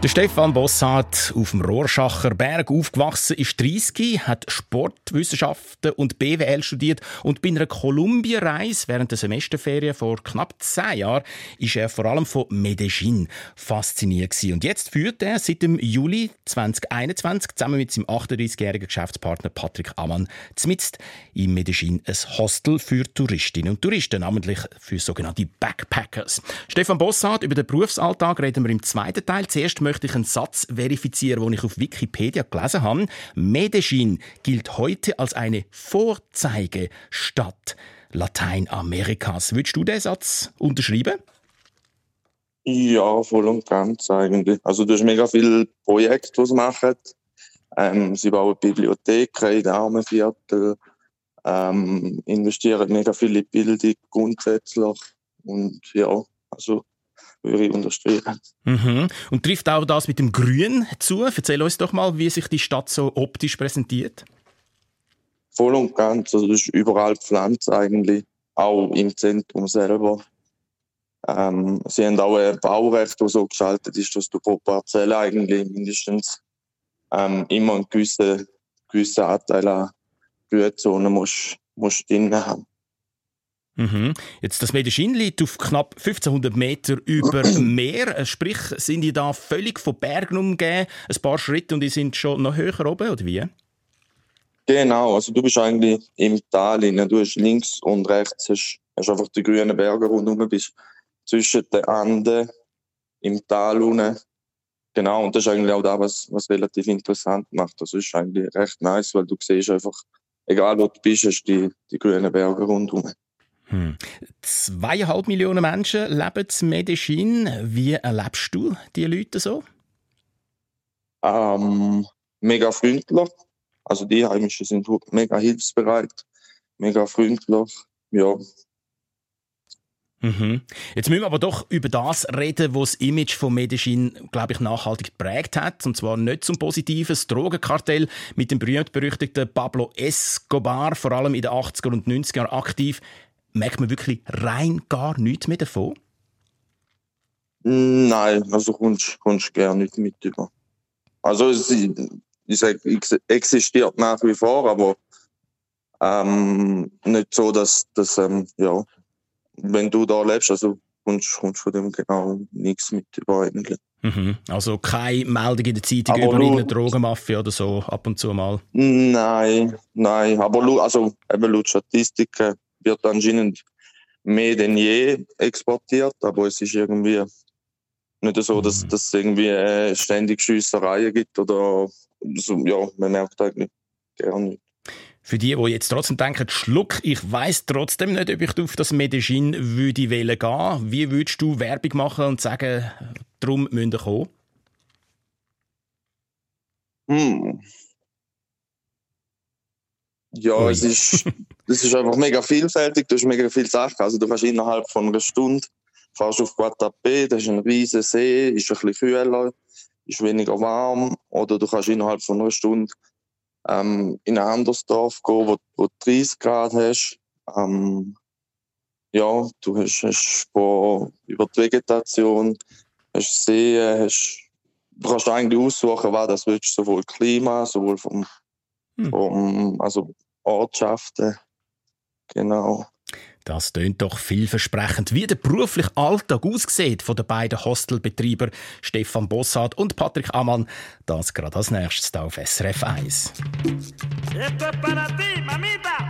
Der Stefan Bossart auf dem Rohrschacher Berg aufgewachsen, ist 30, hat Sportwissenschaften und BWL studiert und bei einer Kolumbien-Reise während der Semesterferien vor knapp zehn Jahren ist er vor allem von Medellin fasziniert gewesen. Und jetzt führt er seit dem Juli 2021 zusammen mit seinem 38-jährigen Geschäftspartner Patrick Amann zumindest in Medellin ein Hostel für Touristinnen und Touristen, namentlich für sogenannte Backpackers. Stefan Bossart, über den Berufsalltag reden wir im zweiten Teil. Zuerst möchte ich einen Satz verifizieren, den ich auf Wikipedia gelesen habe. Medellin gilt heute als eine Vorzeigestadt Lateinamerikas. Würdest du diesen Satz unterschreiben? Ja, voll und ganz eigentlich. Also du hast mega viele Projekte, die sie machen. Ähm, sie bauen Bibliotheken in den Armenviertel, ähm, investieren mega viel in Bildung grundsätzlich. Und ja, also würde ich unterstreichen. Mhm. Und trifft auch das mit dem Grün zu? Erzähl uns doch mal, wie sich die Stadt so optisch präsentiert. Voll und ganz. Also das ist überall Pflanzen eigentlich, auch im Zentrum selber. Ähm, sie haben auch ein Baurecht, das so gestaltet ist, dass du pro Parzelle eigentlich mindestens ähm, immer einen gewissen, gewissen Anteil an Grünzonen musst, musst drin haben. Mhm. Jetzt, das Medellin liegt auf knapp 1500 Meter über dem Meer. Äh, sprich, sind die da völlig von Bergen umgeben? Ein paar Schritte und die sind schon noch höher oben, oder wie? Genau, also du bist eigentlich im Tal. Du hast links und rechts hast, hast einfach die grünen Berge rundherum, bist zwischen den Anden im Tal unten. Genau, und das ist eigentlich auch das, was, was relativ interessant macht. Das ist eigentlich recht nice, weil du siehst einfach, egal wo du bist, hast die, die grünen Berge rundherum. Hm. Zweieinhalb Millionen Menschen leben in Medellin. Wie erlebst du die Leute so? Ähm, mega freundlich. Also die Heimischen sind mega hilfsbereit, mega freundlich. Ja. Mhm. Jetzt müssen wir aber doch über das reden, was das Image von Medellin, glaube ich, nachhaltig geprägt hat. Und zwar nicht zum Positiven. Das Drogenkartell mit dem berühmt-berüchtigten Pablo Escobar, vor allem in den 80er und 90er Jahren aktiv, merkt man wirklich rein gar nichts mehr davon? Nein, also kommst du gerne nicht mit über. Also es, ich sag, existiert nach wie vor, aber ähm, nicht so, dass, dass ähm, ja, wenn du da lebst, also kommst, kommst von dem genau nichts mit über eigentlich. Mhm. Also keine Meldung in der Zeitung aber über irgendeine Drogenmafia oder so ab und zu mal? Nein, nein, aber also eben laut Statistiken wird anscheinend mehr denn je exportiert, aber es ist irgendwie nicht so, dass mhm. es irgendwie äh, ständig Schiessereien gibt oder so, ja, man merkt eigentlich gar nicht. Für die, die jetzt trotzdem denken, Schluck, ich weiß trotzdem nicht, ob ich auf das Medellin würde wählen gehen. Wie würdest du Werbung machen und sagen, darum müssen wir kommen? Hm. Ja, es ist, es ist einfach mega vielfältig, du hast mega viele Sachen. Also du kannst innerhalb von einer Stunde fährst auf Guatapé, das ist ein riesiger See, ist ein bisschen kühler, ist weniger warm. Oder du kannst innerhalb von einer Stunde ähm, in ein anderes Dorf gehen, wo, wo du 30 Grad hast. Ähm, ja, du hast, hast von, über die Vegetation, hast Seen, hast, du kannst eigentlich aussuchen, was das willst, sowohl Klima, sowohl vom hm. um, also Ortschaften. Genau. Das tönt doch vielversprechend. Wie der berufliche Alltag aussieht von den beiden Hostelbetreibern Stefan Bossart und Patrick Ammann, das gerade als nächstes auf SRF 1. Esto es para ti, mamita.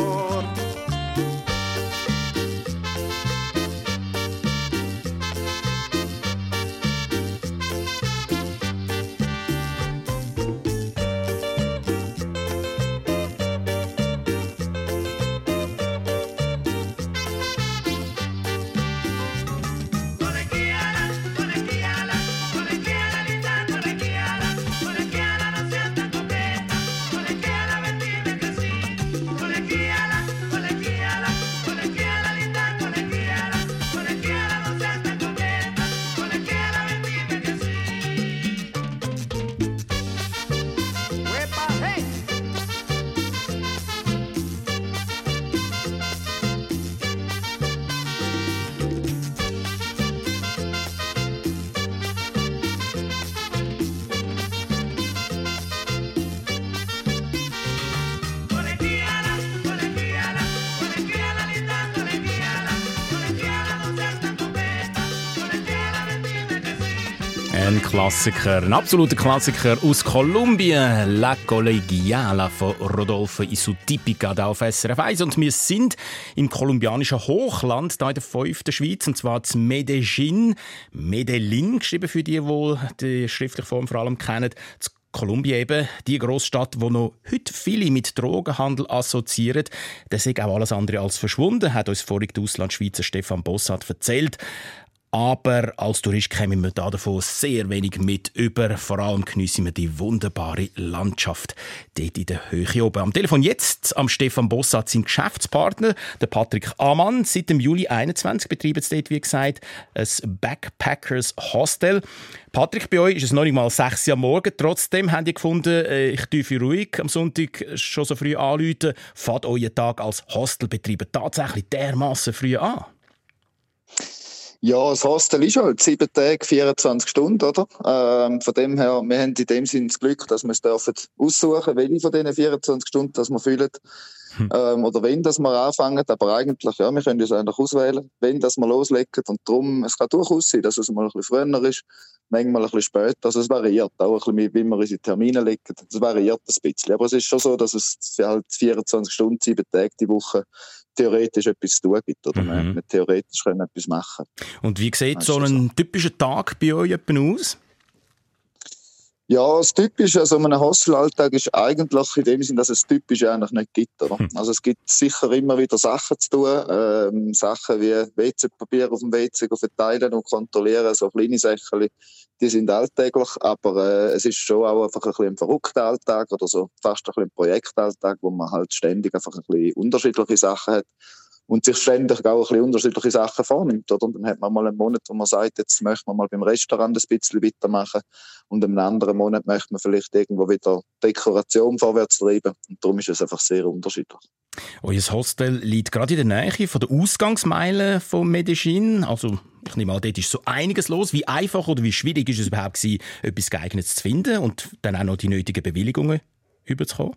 Oh. Ein Klassiker, ein absoluter Klassiker aus Kolumbien, La Collegiala von Rodolfo Isutipica da auf SRF 1. Und wir sind im kolumbianischen Hochland, hier in der fünften Schweiz, und zwar zu Medellin. Medellin, geschrieben für die, die die schriftliche Form vor allem kennen. Zu Kolumbien eben, die Großstadt, wo noch heute viele mit Drogenhandel assoziieren. Das ist auch alles andere als verschwunden, hat uns vorhin der Auslandschweizer Stefan Bossart erzählt. Aber als Tourist kämen wir da davon sehr wenig mit über. Vor allem geniessen wir die wunderbare Landschaft dort in der Höhe oben. Am Telefon jetzt am Stefan Bossat sein Geschäftspartner, der Patrick Amann. Seit dem Juli 21 betreiben sie dort, wie gesagt, ein Backpackers Hostel. Patrick, bei euch ist es noch nicht mal 6 Uhr morgen. Trotzdem habt ihr gefunden, äh, ich dürfe ruhig am Sonntag schon so früh anrufen. Fahrt euren Tag als Hostelbetreiber tatsächlich dermaßen früh an? Ja, das Hostel ist halt sieben Tage, 24 Stunden, oder? Ähm, von dem her, wir haben in dem Sinne das Glück, dass wir es dürfen aussuchen, welche von diesen 24 Stunden dass wir fühlen. Hm. Ähm, oder wenn dass wir anfangen, aber eigentlich, ja, wir können es eigentlich auswählen, wenn dass wir loslegen und darum, es kann durchaus sein, dass es mal ein bisschen früher ist, manchmal ein bisschen später, also es variiert auch ein bisschen, wie wir unsere Termine legen, es variiert ein bisschen, aber es ist schon so, dass es halt 24 Stunden, sieben Tage die Woche theoretisch etwas zu tun gibt oder? Mhm. man theoretisch können etwas machen. Und wie sieht so ein typischer Tag bei euch aus? Ja, das Typische an so einem Hostelalltag ist eigentlich in dem Sinn, dass es typisch eigentlich nicht gibt. Oder? Hm. Also es gibt sicher immer wieder Sachen zu tun, ähm, Sachen wie WC-Papier auf dem WC verteilen und kontrollieren, so kleine Sachen, die sind alltäglich, aber äh, es ist schon auch einfach ein bisschen ein verrückter Alltag oder so fast ein bisschen ein Projektalltag, wo man halt ständig einfach ein bisschen unterschiedliche Sachen hat und sich ständig auch ein bisschen unterschiedliche Sachen vornimmt. Oder? Und dann hat man mal einen Monat, wo man sagt, jetzt möchte man mal beim Restaurant ein bisschen weitermachen und einen anderen Monat möchte man vielleicht irgendwo wieder Dekoration vorwärts treiben. Und darum ist es einfach sehr unterschiedlich. Euer Hostel liegt gerade in der Nähe von der Ausgangsmeile von Medellin. Also ich nehme an, dort ist so einiges los. Wie einfach oder wie schwierig ist es überhaupt gewesen, etwas Geeignetes zu finden und dann auch noch die nötigen Bewilligungen überzukommen?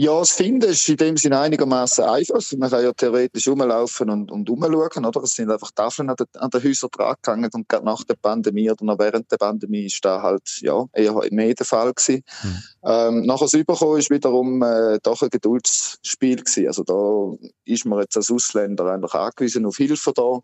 Ja, das Finden ist in dem Sinne einigermaßen einfach. Man kann ja theoretisch rumlaufen und, und rumschauen, oder? Es sind einfach Tafeln an den, an den Häusern dran gegangen und gerade nach der Pandemie oder noch während der Pandemie ist da halt, ja, eher mehr der Fall gewesen. Mhm. Ähm, nachher das Überkommen ist wiederum äh, doch ein Geduldsspiel gewesen. Also da ist man jetzt als Ausländer eigentlich angewiesen auf Hilfe da,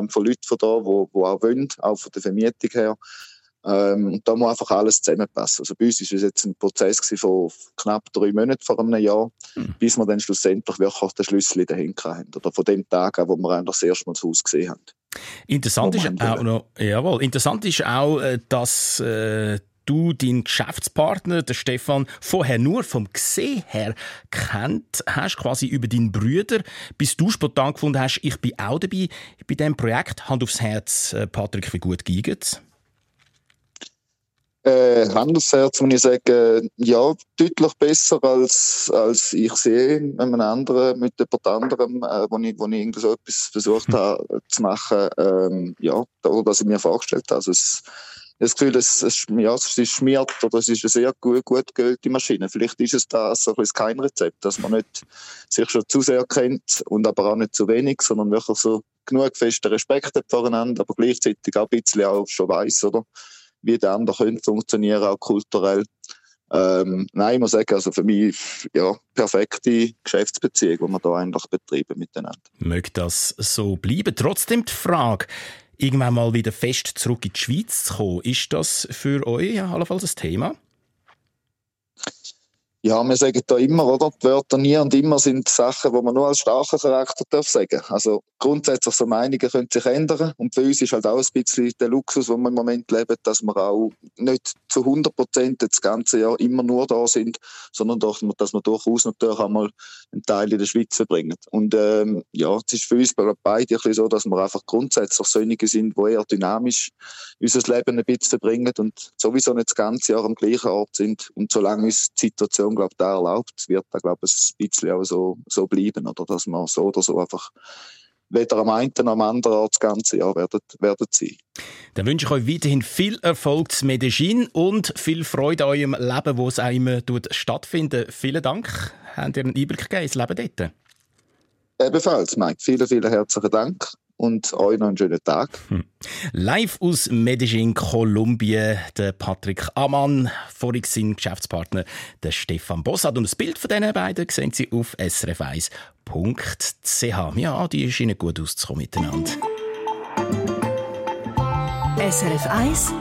ähm, von Leuten von da, wo, wo auch wollen, auch von der Vermietung her. Ähm, und da muss einfach alles zusammenpassen. Also bei uns war es jetzt ein Prozess von knapp drei Monaten vor einem Jahr, mhm. bis wir dann schlussendlich wirklich den Schlüssel dahin hatten. Oder von dem Tag an, wo wir das erste Mal das Haus gesehen haben. Interessant ist auch noch, jawohl, interessant ist auch, äh, dass äh, du deinen Geschäftspartner, der Stefan, vorher nur vom Gesehen her kennt hast, quasi über deinen Brüder, bis du spontan gefunden hast, ich bin auch dabei bei diesem Projekt. Hand aufs Herz, äh, Patrick, wie gut geht es? Äh, Handelsherz muss ich sagen, ja, deutlich besser als, als ich sehe mit einem anderen, mit jemand anderem, äh, wo ich, wo ich irgendwie so etwas versucht habe zu machen, ähm, ja, oder was ich mir vorgestellt habe. Also es, das Gefühl, es, es, ja, es ist schmiert oder es ist eine sehr gut, gut geölte Maschine. Vielleicht ist es das so ein kein Rezept, dass man nicht sich schon zu sehr kennt und aber auch nicht zu wenig, sondern wirklich so genug festen Respekt hat voreinander, aber gleichzeitig auch ein bisschen auch schon weiss, oder? Wie der andere könnte funktionieren, auch kulturell. Ähm, nein, ich muss sagen, also für mich, ja, perfekte Geschäftsbeziehung, die wir da eigentlich betreiben miteinander. Möge das so bleiben? Trotzdem die Frage, irgendwann mal wieder fest zurück in die Schweiz zu kommen. Ist das für euch allenfalls ein Thema? Ja, wir sagen da immer, oder? Die Wörter nie und immer sind Sachen, die man nur als starker Charakter darf sagen. Also grundsätzlich so Meinungen können sich ändern und für uns ist halt auch ein bisschen der Luxus, wo wir im Moment leben, dass wir auch nicht zu 100 Prozent das ganze Jahr immer nur da sind, sondern doch, dass wir durchaus natürlich einmal einen Teil in der Schweiz verbringen. Und ähm, ja, es ist für uns beide ein bisschen so, dass wir einfach grundsätzlich solche sind, die eher dynamisch unser Leben ein bisschen verbringen und sowieso nicht das ganze Jahr am gleichen Ort sind. Und solange uns die Situation glaube da erlaubt, wird da glaube ich ein bisschen auch so, so bleiben, oder dass man so oder so einfach weder am einen noch am anderen das ganze Jahr werden, werden sein. Dann wünsche ich euch weiterhin viel Erfolg zu Medellin und viel Freude an eurem Leben, wo es auch immer stattfindet. Vielen Dank. Habt ihr einen Einblick gegeben ins Leben dort? Ebenfalls, Mike. Vielen, vielen herzlichen Dank und euch noch einen schönen Tag. Hm. Live aus Medellin, Kolumbien, der Patrick Amann, vorig sein Geschäftspartner, der Stefan Bossat. Und das Bild von diesen beiden sehen Sie auf srf1.ch. Ja, die scheinen gut auszukommen miteinander. SRF 1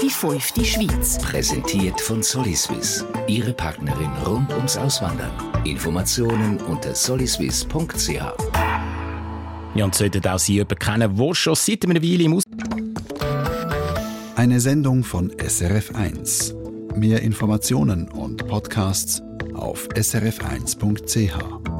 Die fünfte Schweiz. Präsentiert von Soliswiss. Ihre Partnerin rund ums Auswandern. Informationen unter soliswiss.ch. Ja, und sollten auch Sie jemanden kennen, der schon seit einer Weile im Aus Eine Sendung von SRF1. Mehr Informationen und Podcasts auf srf1.ch.